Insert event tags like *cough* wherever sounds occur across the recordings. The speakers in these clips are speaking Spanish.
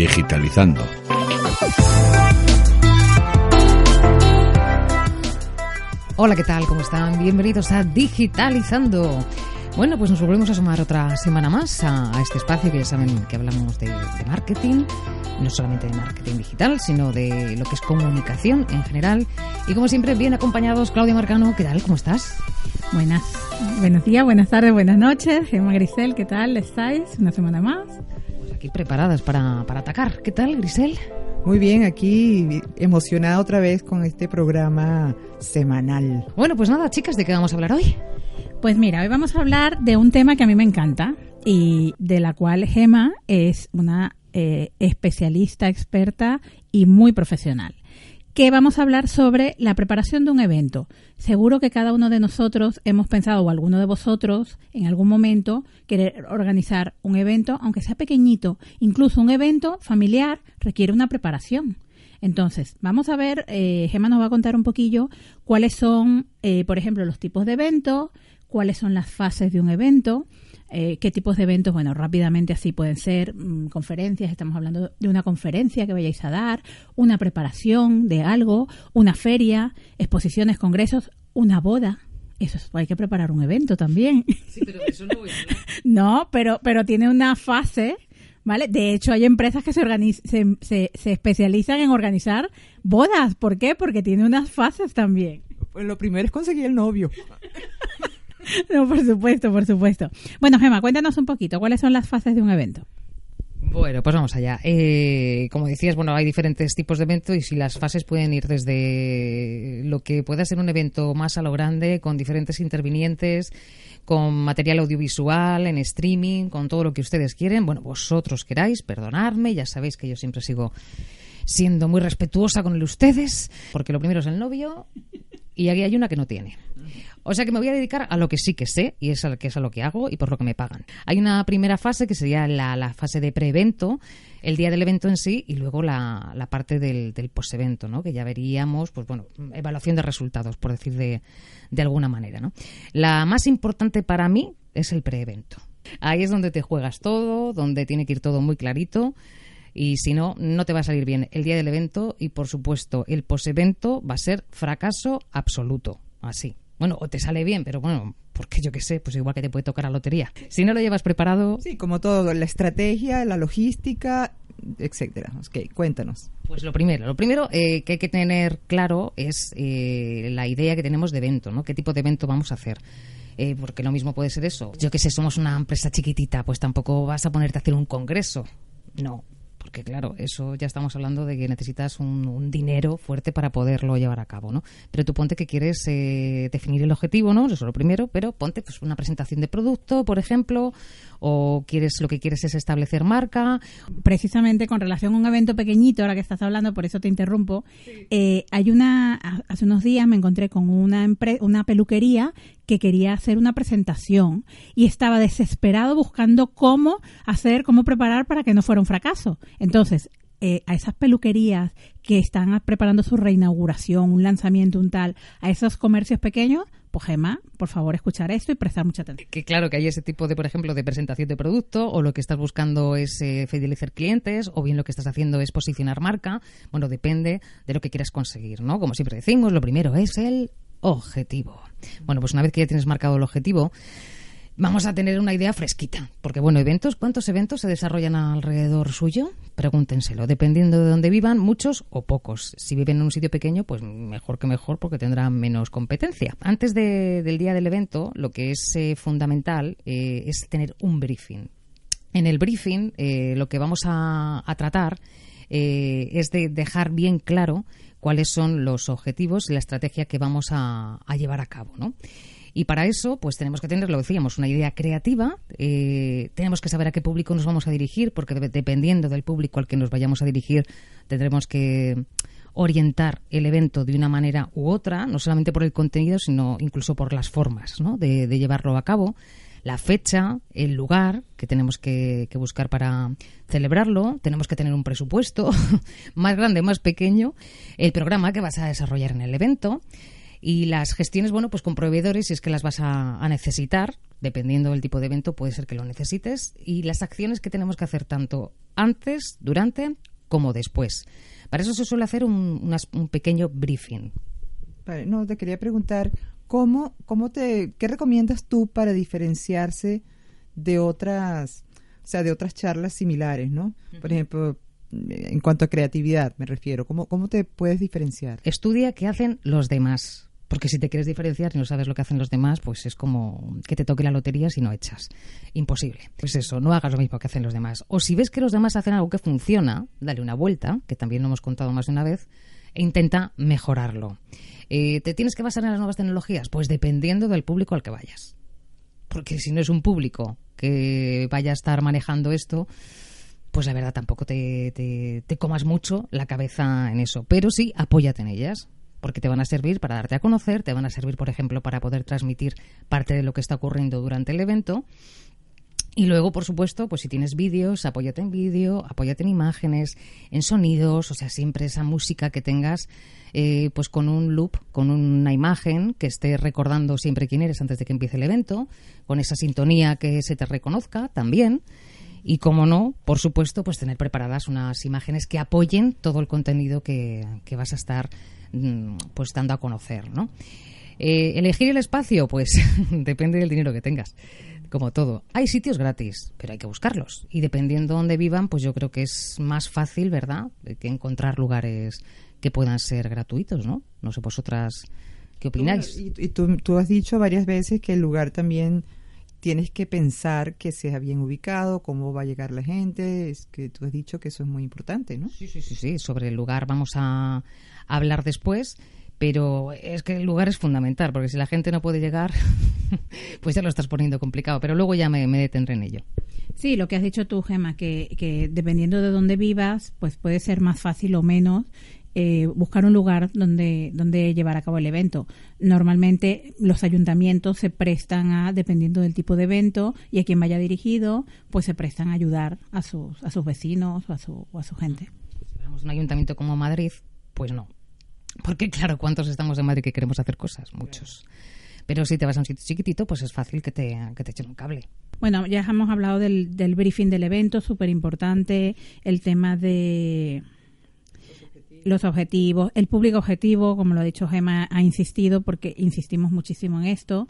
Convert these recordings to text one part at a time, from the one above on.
Digitalizando. Hola, ¿qué tal? ¿Cómo están? Bienvenidos a Digitalizando. Bueno, pues nos volvemos a sumar otra semana más a, a este espacio que ya saben que hablamos de, de, marketing, no solamente de marketing digital, sino de lo que es comunicación en general. Y como siempre, bien acompañados, Claudia Marcano, ¿qué tal? ¿Cómo estás? Buenas, buenos días, buenas tardes, buenas noches. Gemma Grisel, ¿qué tal? ¿Estáis? Una semana más. Aquí preparadas para, para atacar. ¿Qué tal, Grisel? Muy bien, aquí emocionada otra vez con este programa semanal. Bueno, pues nada, chicas, ¿de qué vamos a hablar hoy? Pues mira, hoy vamos a hablar de un tema que a mí me encanta y de la cual Gema es una eh, especialista, experta y muy profesional. Que vamos a hablar sobre la preparación de un evento. Seguro que cada uno de nosotros hemos pensado, o alguno de vosotros, en algún momento, querer organizar un evento, aunque sea pequeñito. Incluso un evento familiar requiere una preparación. Entonces, vamos a ver, eh, Gemma nos va a contar un poquillo cuáles son, eh, por ejemplo, los tipos de eventos, cuáles son las fases de un evento, eh, qué tipos de eventos, bueno, rápidamente así pueden ser mmm, conferencias, estamos hablando de una conferencia que vayáis a dar, una preparación de algo, una feria, exposiciones, congresos, una boda. Eso es, hay que preparar un evento también. Sí, pero eso no voy a hablar. *laughs* no, pero, pero tiene una fase ¿Vale? De hecho, hay empresas que se, se, se, se, especializan en organizar bodas. ¿Por qué? Porque tiene unas fases también. Pues lo primero es conseguir el novio. *laughs* *laughs* no, por supuesto, por supuesto. Bueno, Gemma, cuéntanos un poquito, ¿cuáles son las fases de un evento? Bueno, pues vamos allá. Eh, como decías, bueno, hay diferentes tipos de eventos y si las fases pueden ir desde lo que pueda ser un evento más a lo grande, con diferentes intervinientes, con material audiovisual, en streaming, con todo lo que ustedes quieren. Bueno, vosotros queráis, perdonadme, ya sabéis que yo siempre sigo siendo muy respetuosa con el ustedes, porque lo primero es el novio y aquí hay una que no tiene. O sea que me voy a dedicar a lo que sí que sé y es a, que es a lo que hago y por lo que me pagan. Hay una primera fase que sería la, fase de pre-evento, el día del evento en sí y luego la, parte del, del post-evento, ¿no? que ya veríamos, pues bueno, evaluación de resultados, por decir de, alguna manera. ¿no? La más importante para mí es el pre-evento. Ahí es donde te juegas todo, donde tiene que ir todo muy clarito y si no, no te va a salir bien el día del evento y, por supuesto, el post-evento va a ser fracaso absoluto. Así. Bueno, o te sale bien, pero bueno, porque yo qué sé, pues igual que te puede tocar la lotería. Si no lo llevas preparado. Sí, como todo, la estrategia, la logística, etcétera. Okay, cuéntanos. Pues lo primero, lo primero eh, que hay que tener claro es eh, la idea que tenemos de evento, ¿no? ¿Qué tipo de evento vamos a hacer? Eh, porque lo mismo puede ser eso. Yo que sé, somos una empresa chiquitita, pues tampoco vas a ponerte a hacer un congreso. No, porque claro, eso ya estamos hablando de que necesitas un, un, dinero fuerte para poderlo llevar a cabo, ¿no? Pero tú ponte que quieres eh, definir el objetivo, ¿no? Eso es lo primero, pero ponte pues una presentación de producto, por ejemplo, o quieres lo que quieres es establecer marca. Precisamente con relación a un evento pequeñito, ahora que estás hablando, por eso te interrumpo, sí. eh, hay una, hace unos días me encontré con una, una peluquería que quería hacer una presentación y estaba desesperado buscando cómo hacer, cómo preparar para que no fuera un fracaso. Entonces, eh, a esas peluquerías que están preparando su reinauguración, un lanzamiento, un tal, a esos comercios pequeños, pues por favor, escuchar esto y prestar mucha atención. Que claro que hay ese tipo de, por ejemplo, de presentación de producto, o lo que estás buscando es eh, fidelizar clientes, o bien lo que estás haciendo es posicionar marca. Bueno, depende de lo que quieras conseguir, ¿no? Como siempre decimos, lo primero es el objetivo. Bueno, pues una vez que ya tienes marcado el objetivo, vamos a tener una idea fresquita. Porque, bueno, eventos, ¿cuántos eventos se desarrollan alrededor suyo? Pregúntenselo. Dependiendo de dónde vivan, muchos o pocos. Si viven en un sitio pequeño, pues mejor que mejor porque tendrán menos competencia. Antes de, del día del evento, lo que es eh, fundamental eh, es tener un briefing. En el briefing, eh, lo que vamos a, a tratar es de dejar bien claro cuáles son los objetivos y la estrategia que vamos a, a llevar a cabo, ¿no? Y para eso, pues tenemos que tener, lo decíamos, una idea creativa. eh, tenemos que saber a qué público nos vamos a dirigir, porque de- dependiendo del público al que nos vayamos a dirigir, tendremos que orientar el evento de una manera u otra, no solamente por el contenido, sino incluso por las formas ¿no? de, de llevarlo a cabo, la fecha, el lugar que tenemos que, que buscar para celebrarlo, tenemos que tener un presupuesto *laughs* más grande, más pequeño, el programa que vas a desarrollar en el evento y las gestiones, bueno, pues con proveedores, si es que las vas a, a necesitar, dependiendo del tipo de evento, puede ser que lo necesites, y las acciones que tenemos que hacer tanto antes, durante, como después. Para eso se suele hacer un, unas- un pequeño briefing. Vale, No, te quería preguntar, ¿cómo, cómo te, ¿qué recomiendas tú para diferenciarse de otras, o sea, de otras charlas similares, ¿no? Por ejemplo, en cuanto a creatividad me refiero, ¿cómo, cómo te puedes diferenciar? Estudia qué hacen los demás. Porque si te quieres diferenciar y no sabes lo que hacen los demás, pues es como que te toque la lotería si no echas. Imposible. Pues eso, no hagas lo mismo que hacen los demás. O si ves que los demás hacen algo que funciona, dale una vuelta, que también lo hemos contado más de una vez, e intenta mejorarlo. Eh, ¿Te tienes que basar en las nuevas tecnologías? Pues dependiendo del público al que vayas. Porque si no es un público que vaya a estar manejando esto, pues la verdad tampoco te, te, te comas mucho la cabeza en eso. Pero sí, apóyate en ellas, porque te van a servir para darte a conocer, te van a servir, por ejemplo, para poder transmitir parte de lo que está ocurriendo durante el evento. Y luego, por supuesto, pues si tienes vídeos, apóyate en vídeo, apóyate en imágenes, en sonidos, o sea, siempre esa música que tengas, eh, pues con un loop, con una imagen que esté recordando siempre quién eres antes de que empiece el evento, con esa sintonía que se te reconozca también. Y como no, por supuesto, pues tener preparadas unas imágenes que apoyen todo el contenido que, que vas a estar pues dando a conocer, ¿no? Eh, elegir el espacio, pues *laughs* depende del dinero que tengas, como todo. Hay sitios gratis, pero hay que buscarlos. Y dependiendo de dónde vivan, pues yo creo que es más fácil, ¿verdad?, que encontrar lugares que puedan ser gratuitos, ¿no? No sé vosotras qué opináis. Y, y tú, tú has dicho varias veces que el lugar también tienes que pensar que sea bien ubicado, cómo va a llegar la gente, es que tú has dicho que eso es muy importante, ¿no? Sí, sí, sí, sí. Sobre el lugar vamos a hablar después, pero es que el lugar es fundamental, porque si la gente no puede llegar, *laughs* pues ya lo estás poniendo complicado, pero luego ya me, me detendré en ello. Sí, lo que has dicho tú, Gema, que, que dependiendo de dónde vivas, pues puede ser más fácil o menos eh, buscar un lugar donde, donde llevar a cabo el evento. Normalmente los ayuntamientos se prestan a, dependiendo del tipo de evento y a quien vaya dirigido, pues se prestan a ayudar a sus, a sus vecinos o a su, o a su gente. Si fuéramos un ayuntamiento como Madrid, pues no. Porque claro, ¿cuántos estamos en Madrid que queremos hacer cosas? Muchos. Pero si te vas a un sitio chiquitito, pues es fácil que te, que te echen un cable. Bueno, ya hemos hablado del, del briefing del evento, súper importante, el tema de los objetivos, el público objetivo, como lo ha dicho Gema, ha insistido porque insistimos muchísimo en esto,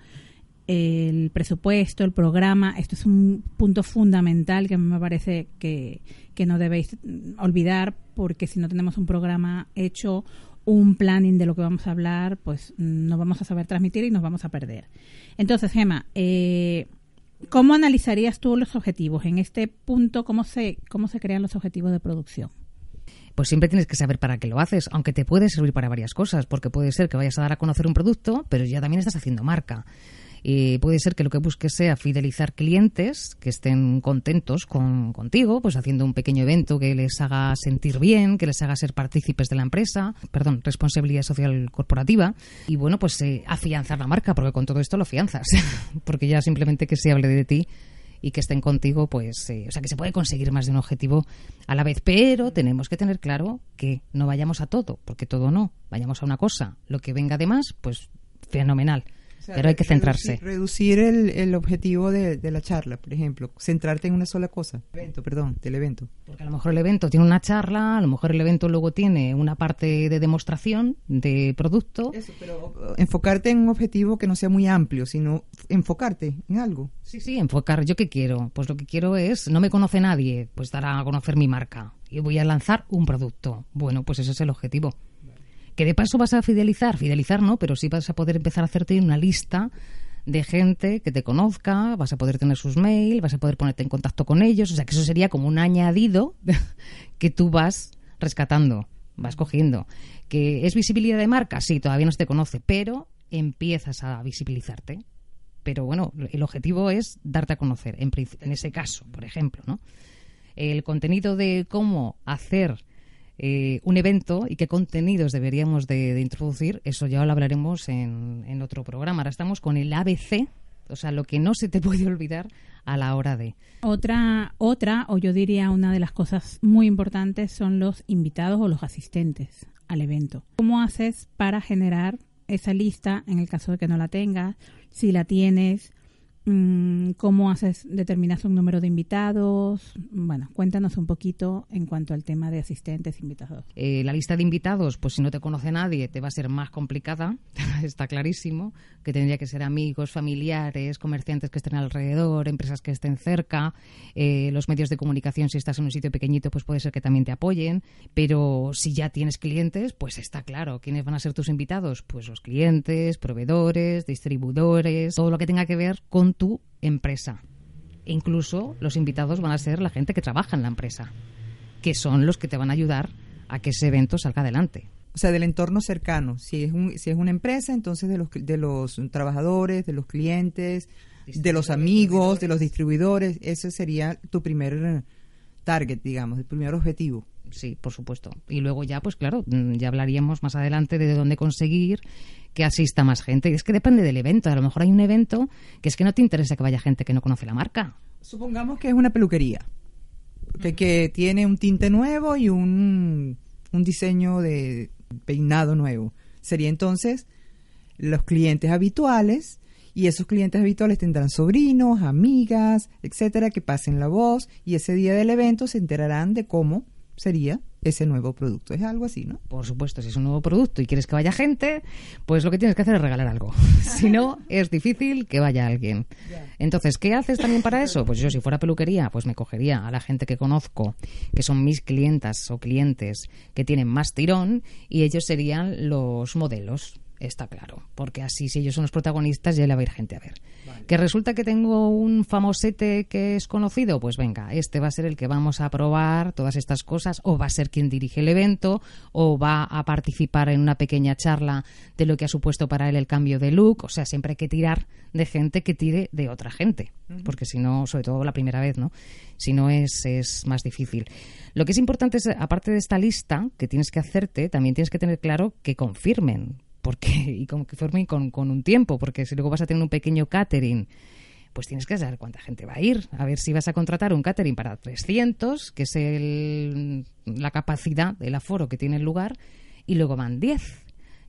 el presupuesto, el programa, esto es un punto fundamental que me parece que, que no debéis olvidar porque si no tenemos un programa hecho, un planning de lo que vamos a hablar, pues no vamos a saber transmitir y nos vamos a perder. Entonces, Gema, eh, ¿cómo analizarías tú los objetivos? En este punto, ¿cómo se, cómo se crean los objetivos de producción? Pues siempre tienes que saber para qué lo haces, aunque te puede servir para varias cosas, porque puede ser que vayas a dar a conocer un producto, pero ya también estás haciendo marca. Y puede ser que lo que busques sea fidelizar clientes que estén contentos con, contigo, pues haciendo un pequeño evento que les haga sentir bien, que les haga ser partícipes de la empresa, perdón, responsabilidad social corporativa, y bueno, pues eh, afianzar la marca, porque con todo esto lo afianzas, *laughs* porque ya simplemente que se hable de ti y que estén contigo, pues, eh, o sea, que se puede conseguir más de un objetivo a la vez, pero tenemos que tener claro que no vayamos a todo, porque todo no, vayamos a una cosa, lo que venga de más, pues fenomenal, O sea, pero hay que reducir- centrarse. Reducir el, el objetivo de, de la charla, por ejemplo, centrarte en una sola cosa. Evento, perdón, del evento. Porque a lo mejor el evento tiene una charla, a lo mejor el evento luego tiene una parte de demostración de producto. Eso, pero enfocarte en un objetivo que no sea muy amplio, sino enfocarte en algo. Sí, sí, enfocar. ¿Yo qué quiero? Pues lo que quiero es, no me conoce nadie, pues dar a conocer mi marca. Y voy a lanzar un producto. Bueno, pues ese es el objetivo. Que de paso vas a fidelizar, fidelizar no, pero sí vas a poder empezar a hacerte una lista de gente que te conozca, vas a poder tener sus mails, vas a poder ponerte en contacto con ellos, o sea que eso sería como un añadido *laughs* que tú vas rescatando, vas cogiendo. ¿Que es visibilidad de marca? Sí, todavía no se te conoce, pero empiezas a visibilizarte. Pero bueno, el objetivo es darte a conocer, en, en ese caso, por ejemplo, ¿no? El contenido de cómo hacer eh, un evento y qué contenidos deberíamos de, introducir, eso ya lo hablaremos en, en, otro programa. Ahora estamos con el ABC, o sea, lo que no se te *laughs* puede olvidar a la hora de. Otra, otra, o yo diría una de las cosas muy importantes son los invitados o los asistentes al evento. ¿Cómo haces para generar esa lista en el caso de que no la tengas? Si la tienes, Mm, ¿Cómo haces, determinas un número de invitados? Bueno, cuéntanos un poquito en cuanto al tema de asistentes, invitados. Eh, la lista de invitados, pues si no te conoce nadie, te va a ser más complicada, *laughs* está clarísimo, que tendría que ser amigos, familiares, comerciantes que estén alrededor, empresas que estén cerca, eh, los medios de comunicación, si estás en un sitio pequeñito, pues puede ser que también te apoyen, pero si ya tienes clientes, pues está claro, ¿quiénes van a ser tus invitados? Pues los clientes, proveedores, distribuidores, todo lo que tenga que ver con tu empresa. E incluso los invitados van a ser la gente que trabaja en la empresa, que son los que te van a ayudar a que ese evento salga adelante. O sea, del entorno cercano. Si es, un, si es una empresa, entonces de los, de los trabajadores, de los clientes, de los amigos, de los distribuidores. Ese sería tu primer target, digamos, el primer objetivo sí, por supuesto. Y luego ya, pues claro, mm, ya hablaríamos más adelante de dónde conseguir que asista más gente. Es que depende del evento. A lo mejor hay un evento que es que no te interesa que vaya gente que no conoce la marca. Supongamos que es una peluquería, que, que tiene un tinte nuevo y un, un diseño de peinado nuevo. Sería entonces los clientes habituales y esos clientes habituales tendrán sobrinos, amigas, etcétera, que pasen la voz y ese día del evento se enterarán de cómo sería ese nuevo producto. Es algo así, ¿no? Por supuesto, si es un nuevo producto y quieres que vaya gente, pues lo que tienes que hacer es regalar algo. *laughs* si no, es difícil que vaya alguien. Entonces, ¿qué haces también para eso? Pues yo si fuera peluquería, pues me cogería a la gente que conozco, que son mis clientas o clientes que tienen más tirón y ellos serían los modelos está claro, porque así si ellos son los protagonistas ya le va a ir gente a ver. Que resulta que tengo un famosete que es conocido, pues venga, este va a ser el que vamos a probar todas estas cosas, o va a ser quien dirige el evento, o va a participar en una pequeña charla de lo que ha supuesto para él el cambio de look, o sea, siempre hay que tirar de gente que tire de otra gente, porque si no, sobre todo la primera vez, ¿no? Si no es, es más difícil. Lo que es importante es, aparte de esta lista que tienes que hacerte, también tienes que tener claro que confirmen porque y formen con, con un tiempo, porque si luego vas a tener un pequeño catering, pues tienes que saber cuánta gente va a ir. A ver si vas a contratar un catering para 300, que es el, la capacidad del aforo que tiene el lugar, y luego van 10.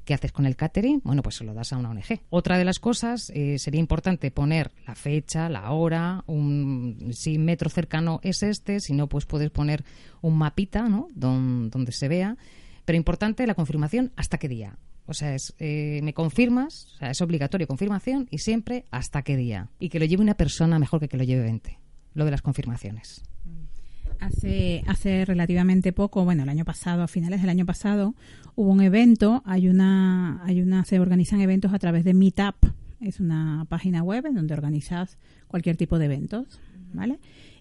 ¿Qué haces con el catering? Bueno, pues se lo das a una ONG. Otra de las cosas eh, sería importante poner la fecha, la hora, un, si metro cercano es este, si no, pues puedes poner un mapita, ¿no? donde se vea. Pero importante la confirmación hasta qué día. O sea, es, eh, me confirmas, o sea, es obligatorio confirmación y siempre hasta qué día. Y que lo lleve una persona mejor que que lo lleve 20. Lo de las confirmaciones. Hace, hace relativamente poco, bueno, el año pasado, a finales del año pasado, hubo un evento, hay una, hay una, se organizan eventos a través de Meetup, es una página web en donde organizas cualquier tipo de eventos, ¿vale?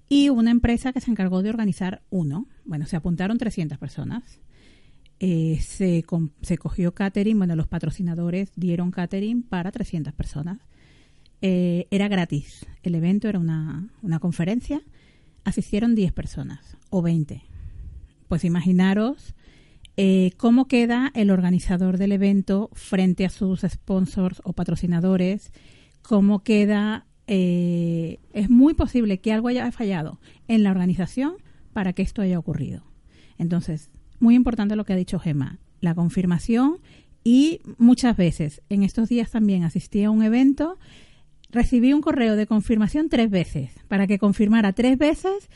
Y una empresa que se encargó de organizar uno. Bueno, se apuntaron 300 personas eh, se, se, cogió catering, bueno, los patrocinadores dieron catering para 300 personas. Eh, era gratis, el evento era una, una conferencia, asistieron 10 personas o 20. Pues imaginaros eh, cómo queda el organizador del evento frente a sus sponsors o patrocinadores, cómo queda... es muy posible que algo haya fallado en la organización para que esto haya ocurrido. Entonces, muy importante lo que ha dicho Gemma, la confirmación y muchas veces, en estos días también asistí a un evento, recibí un correo de confirmación tres veces, para que confirmara tres veces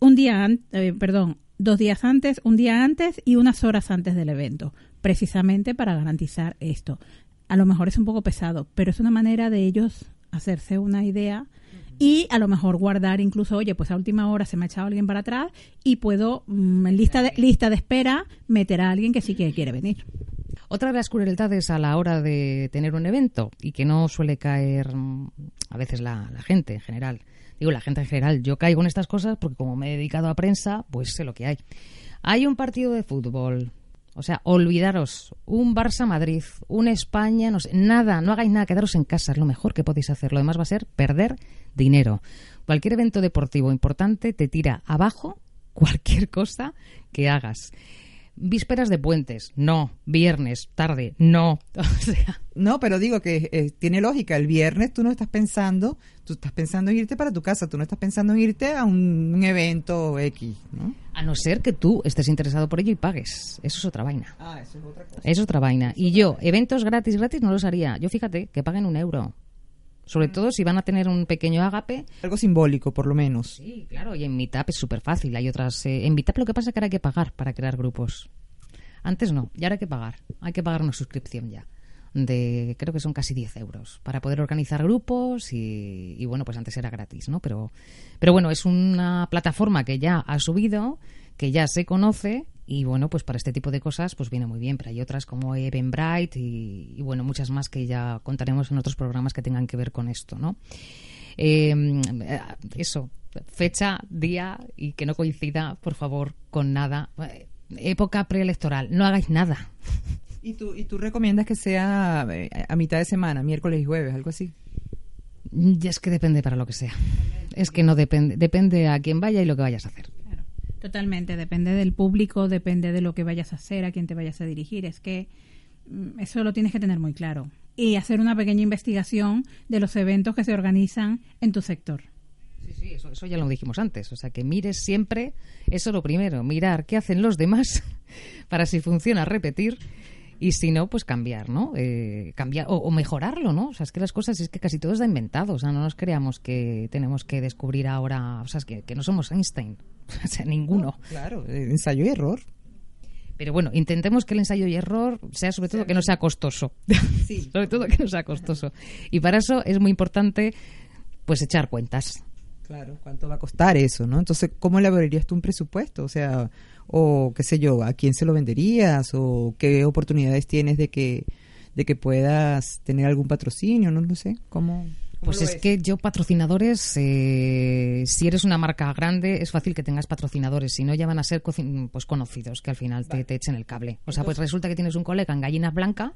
un día, eh, perdón, dos días antes, un día antes y unas horas antes del evento, precisamente para garantizar esto. A lo mejor es un poco pesado, pero es una manera de ellos hacerse una idea y a lo mejor guardar incluso, oye, pues a última hora se me ha echado alguien para atrás y puedo mm, en lista de, lista de espera meter a alguien que sí que quiere venir. Otra de las crueldades a la hora de tener un evento y que no suele caer mm, a veces la, la gente en general. Digo, la gente en general, yo caigo en estas cosas porque como me he dedicado a prensa, pues sé lo que hay. Hay un partido de fútbol, O sea, olvidaros. Un Barça-Madrid, un España, no sé, nada, no hagáis nada, quedaros en casa, es lo mejor que podéis hacer. Lo demás va a ser perder dinero. Cualquier evento deportivo importante te tira abajo cualquier cosa que hagas. Vísperas de puentes, no. Viernes, tarde, no. *laughs* O sea, No, pero digo que eh, tiene lógica. El viernes tú no estás pensando, tú estás pensando en irte para tu casa, tú no estás pensando en irte a un, un evento X, ¿no? a no ser que tú estés interesado por ello y pagues. Eso es otra vaina. Ah, eso es otra cosa. Es otra vaina. Y yo, eventos gratis, gratis no los haría. Yo fíjate, que paguen un euro. Sobre todo si van a tener un pequeño ágape. Algo simbólico, por lo menos. Sí, claro, y en Meetup es súper fácil. Hay otras. eh, en Meetup lo que pasa es que ahora hay que pagar para crear grupos. Antes no, y ahora hay que pagar. Hay que pagar una suscripción ya. De, creo que son casi 10 euros para poder organizar grupos y, y bueno, pues antes era gratis, ¿no? Pero, pero bueno, es una plataforma que ya ha subido, que ya se conoce y bueno, pues para este tipo de cosas pues viene muy bien, pero hay otras como Eventbrite y, y bueno, muchas más que ya contaremos en otros programas que tengan que ver con esto, ¿no? Eh, eso, fecha, día y que no coincida, por favor, con nada. Eh, Época preelectoral, no hagáis nada. *laughs* ¿Y tú, ¿Y tú recomiendas que sea eh, a mitad de semana, miércoles y jueves, algo así? Y es que depende para lo que sea. Es que no depende, depende a quién vaya y lo que vayas a hacer. Totalmente. Depende del público, depende de lo que vayas a hacer, a quién te vayas a dirigir. Es que mm, eso lo tienes que tener muy claro. Y hacer una pequeña investigación de los eventos que se organizan en tu sector. Sí, sí, eso, eso ya lo dijimos antes. O sea, que mires siempre, eso lo primero, mirar qué hacen los demás *laughs* para si funciona repetir y si no, pues cambiar, ¿no? Eh, cambiar o, o mejorarlo, ¿no? O sea, es que las cosas es que casi todo está inventado. O sea, no nos creamos que tenemos que descubrir ahora, o sea, es que, que no somos Einstein. *laughs* O sea, ninguno. Claro, eh, ensayo y error. Pero bueno, intentemos que el ensayo y error sea sobre todo que no sea costoso. Sí. *laughs* sobre todo que no sea costoso. Y para eso es muy importante pues echar cuentas. Claro, ¿cuánto va a costar eso, no? Entonces, ¿cómo elaborarías tú un presupuesto? O sea, o qué sé yo, ¿a quién se lo venderías? ¿O qué oportunidades tienes de que, de que puedas tener algún patrocinio? No lo sé. ¿Cómo? Pues es ves? que yo patrocinadores, eh, si eres una marca grande, es fácil que tengas patrocinadores, si no ya van a ser pues conocidos, que al final te, te echen el cable. O sea, pues resulta que tienes un colega en Gallina Blanca,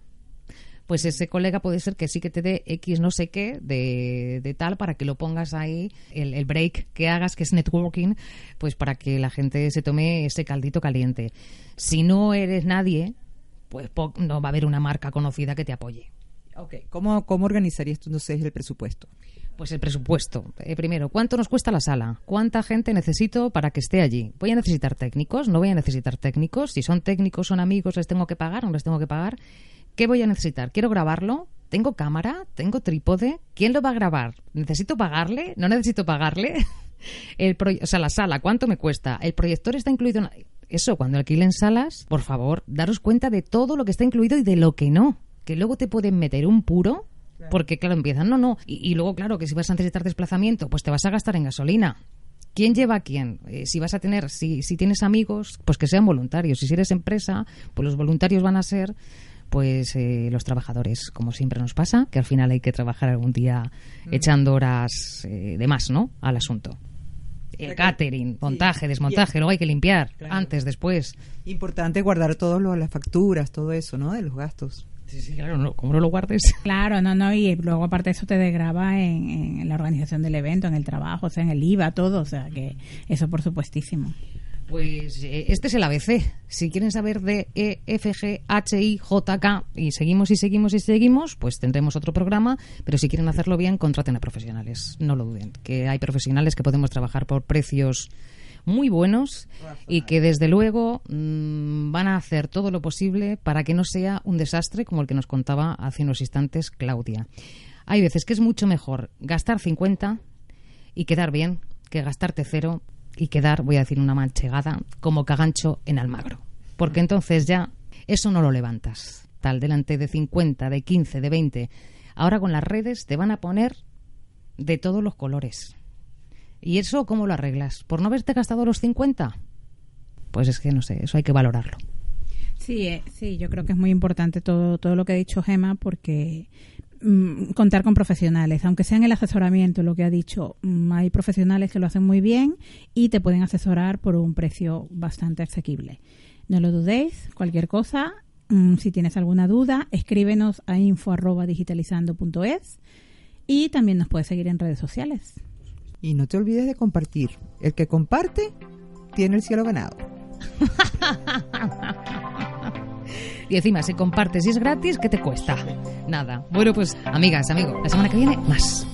pues ese colega puede ser que sí que te dé X no sé qué de, de tal para que lo pongas ahí, el, el break que hagas, que es networking, pues para que la gente se tome ese caldito caliente. Si no eres nadie, pues no va a haber una marca conocida que te apoye. Ok, ¿Cómo, ¿Cómo organizarías tú entonces el presupuesto? Pues el presupuesto. Eh, primero, ¿cuánto nos cuesta la sala? ¿Cuánta gente necesito para que esté allí? ¿Voy a necesitar técnicos? ¿No voy a necesitar técnicos? Si son técnicos, son amigos, ¿les tengo que pagar? ¿No les tengo que pagar? ¿Qué voy a necesitar? ¿Quiero grabarlo? ¿Tengo cámara? ¿Tengo trípode? ¿Quién lo va a grabar? ¿Necesito pagarle? ¿No necesito pagarle? *laughs* El proye- o sea, la sala, ¿cuánto me cuesta? ¿El proyector está incluido en Eso, cuando alquilen salas, por favor, daros cuenta de todo lo que está incluido y de lo que no. Que luego te pueden meter un puro porque, claro, empiezan, no, no. Y, y luego, claro, que si vas a necesitar desplazamiento, pues te vas a gastar en gasolina. ¿Quién lleva a quién? Eh, si vas a tener, si, si tienes amigos, pues que sean voluntarios. Y si eres empresa, pues los voluntarios van a ser, pues, eh, los trabajadores, como siempre nos pasa, que al final hay que trabajar algún día echando horas eh, de más, ¿no? Al asunto. El catering, montaje, desmontaje, luego hay que limpiar, Claro. antes, después. Importante guardar todas las facturas, todo eso, ¿no? De los gastos. Sí, sí, claro, no, como no lo guardes. *laughs* Claro, no, no, y luego aparte eso te degrava en, en la organización del evento, en el trabajo, o sea, en el IVA, todo, o sea, que eso por supuestísimo. Pues eh, este es el ABC. Si quieren saber de E, F, G, H, I, J, K y seguimos y seguimos y seguimos, pues tendremos otro programa. Pero si quieren hacerlo bien, contraten a profesionales. No lo duden. Que hay profesionales que podemos trabajar por precios muy buenos y que desde luego mm, van a hacer todo lo posible para que no sea un desastre como el que nos contaba hace unos instantes Claudia. Hay veces que es mucho mejor gastar 50 y quedar bien que gastarte cero y quedar, voy a decir una manchegada, como cagancho en Almagro. Porque entonces ya eso no lo levantas. Tal delante de 50, de 15, de 20. Ahora con las redes te van a poner de todos los colores. ¿Y eso cómo lo arreglas? ¿Por no haberte gastado los 50? Pues es que no sé, eso hay que valorarlo. Sí, eh, sí, yo creo que es muy importante todo, todo lo que ha dicho Gema porque contar con profesionales, aunque sea en el asesoramiento, lo que ha dicho, mm, hay profesionales que lo hacen muy bien y te pueden asesorar por un precio bastante asequible. No lo dudéis, cualquier cosa, mm, si tienes alguna duda, escríbenos a info@digitalizando.es y también nos puedes seguir en redes sociales. Y no te olvides de compartir. El que comparte tiene el cielo ganado. *laughs* Y encima, si compartes y es gratis, ¿qué te cuesta? Nada. Bueno, pues, amigas, amigo, la semana que viene, más.